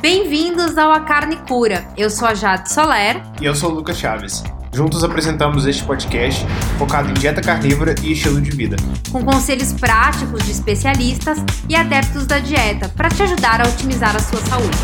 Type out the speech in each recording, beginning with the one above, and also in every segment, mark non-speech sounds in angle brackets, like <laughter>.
Bem-vindos ao A Carne Cura. Eu sou a Jade Soler. E eu sou o Lucas Chaves. Juntos apresentamos este podcast focado em dieta carnívora e estilo de vida. Com conselhos práticos de especialistas e adeptos da dieta para te ajudar a otimizar a sua saúde.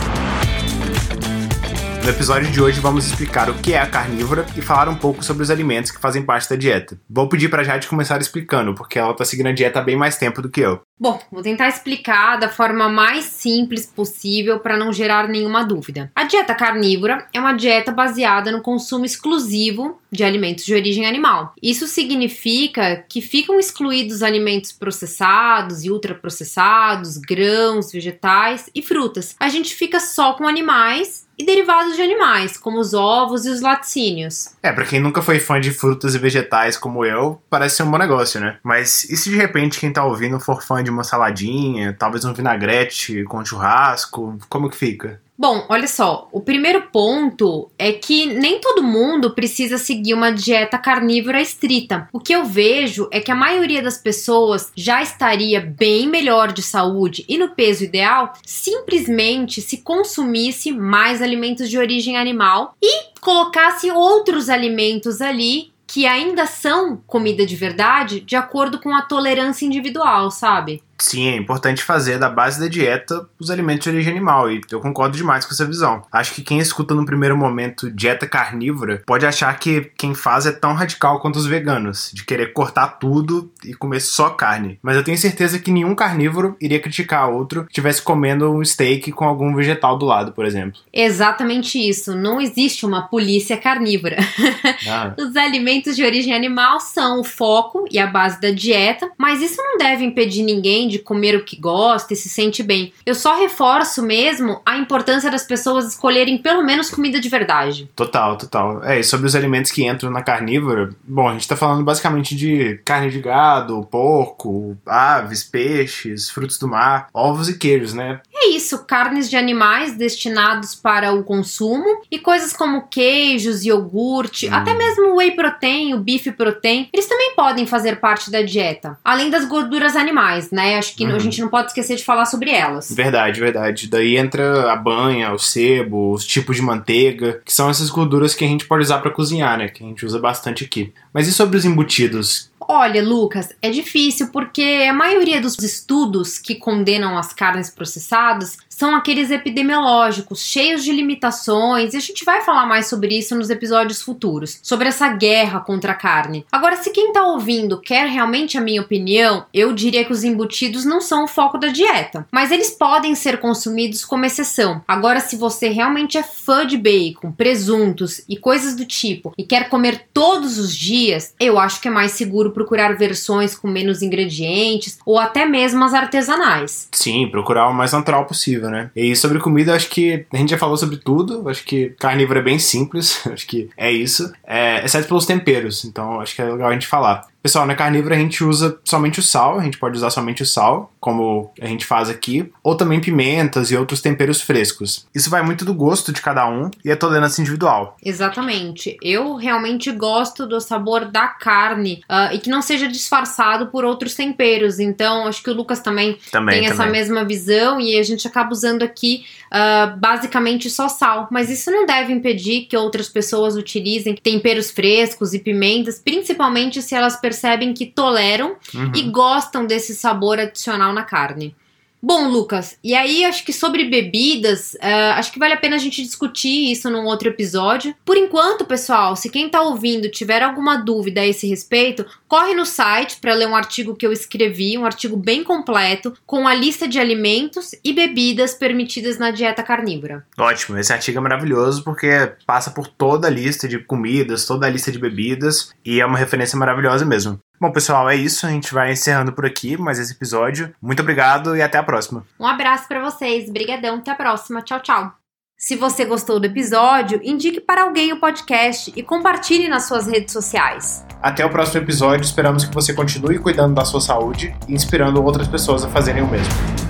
No episódio de hoje vamos explicar o que é a carnívora e falar um pouco sobre os alimentos que fazem parte da dieta. Vou pedir para Jade começar explicando, porque ela está seguindo a dieta há bem mais tempo do que eu. Bom, vou tentar explicar da forma mais simples possível para não gerar nenhuma dúvida. A dieta carnívora é uma dieta baseada no consumo exclusivo de alimentos de origem animal. Isso significa que ficam excluídos alimentos processados e ultraprocessados, grãos, vegetais e frutas. A gente fica só com animais e derivados de animais, como os ovos e os laticínios. É, para quem nunca foi fã de frutas e vegetais como eu, parece ser um bom negócio, né? Mas e se de repente quem tá ouvindo for fã de uma saladinha, talvez um vinagrete com churrasco, como que fica? Bom, olha só, o primeiro ponto é que nem todo mundo precisa seguir uma dieta carnívora estrita. O que eu vejo é que a maioria das pessoas já estaria bem melhor de saúde e no peso ideal simplesmente se consumisse mais alimentos de origem animal e colocasse outros alimentos ali que ainda são comida de verdade de acordo com a tolerância individual, sabe? Sim, é importante fazer da base da dieta os alimentos de origem animal, e eu concordo demais com essa visão. Acho que quem escuta no primeiro momento dieta carnívora pode achar que quem faz é tão radical quanto os veganos, de querer cortar tudo e comer só carne. Mas eu tenho certeza que nenhum carnívoro iria criticar outro que estivesse comendo um steak com algum vegetal do lado, por exemplo. Exatamente isso. Não existe uma polícia carnívora. <laughs> Ah. os alimentos de origem animal são o foco e a base da dieta, mas isso não deve impedir ninguém de comer o que gosta e se sente bem. Eu só reforço mesmo a importância das pessoas escolherem pelo menos comida de verdade. Total, total. É, e sobre os alimentos que entram na carnívora, bom, a gente tá falando basicamente de carne de gado, porco, aves, peixes, frutos do mar, ovos e queijos, né? É isso, carnes de animais destinados para o consumo e coisas como queijos, iogurte, hum. até mesmo whey protein, o bife protein, eles também podem fazer parte da dieta. Além das gorduras animais, né? Acho que uhum. a gente não pode esquecer de falar sobre elas. Verdade, verdade. Daí entra a banha, o sebo, os tipos de manteiga, que são essas gorduras que a gente pode usar para cozinhar, né? Que a gente usa bastante aqui. Mas e sobre os embutidos? Olha, Lucas, é difícil porque a maioria dos estudos que condenam as carnes processadas são aqueles epidemiológicos, cheios de limitações, e a gente vai falar mais sobre isso nos episódios futuros, sobre essa guerra contra a carne. Agora, se quem tá ouvindo quer realmente a minha opinião, eu diria que os embutidos não são o foco da dieta, mas eles podem ser consumidos como exceção. Agora, se você realmente é fã de bacon, presuntos e coisas do tipo e quer comer todos os dias, eu acho que é mais seguro procurar versões com menos ingredientes ou até mesmo as artesanais. Sim, procurar o mais natural possível né? E sobre comida, acho que a gente já falou sobre tudo. Acho que carnívoro é bem simples. <laughs> acho que é isso. É, exceto pelos temperos. Então, acho que é legal a gente falar. Pessoal, na carnívora a gente usa somente o sal, a gente pode usar somente o sal, como a gente faz aqui, ou também pimentas e outros temperos frescos. Isso vai muito do gosto de cada um e é tolerância individual. Exatamente. Eu realmente gosto do sabor da carne uh, e que não seja disfarçado por outros temperos. Então, acho que o Lucas também, também tem também. essa mesma visão e a gente acaba usando aqui uh, basicamente só sal. Mas isso não deve impedir que outras pessoas utilizem temperos frescos e pimentas, principalmente se elas percebem que toleram uhum. e gostam desse sabor adicional na carne. Bom, Lucas, e aí acho que sobre bebidas, uh, acho que vale a pena a gente discutir isso num outro episódio. Por enquanto, pessoal, se quem tá ouvindo tiver alguma dúvida a esse respeito, corre no site para ler um artigo que eu escrevi, um artigo bem completo, com a lista de alimentos e bebidas permitidas na dieta carnívora. Ótimo, esse artigo é maravilhoso porque passa por toda a lista de comidas, toda a lista de bebidas e é uma referência maravilhosa mesmo. Bom, pessoal, é isso. A gente vai encerrando por aqui mais esse episódio. Muito obrigado e até a próxima. Um abraço para vocês. Brigadão. Até a próxima. Tchau, tchau. Se você gostou do episódio, indique para alguém o podcast e compartilhe nas suas redes sociais. Até o próximo episódio. Esperamos que você continue cuidando da sua saúde e inspirando outras pessoas a fazerem o mesmo.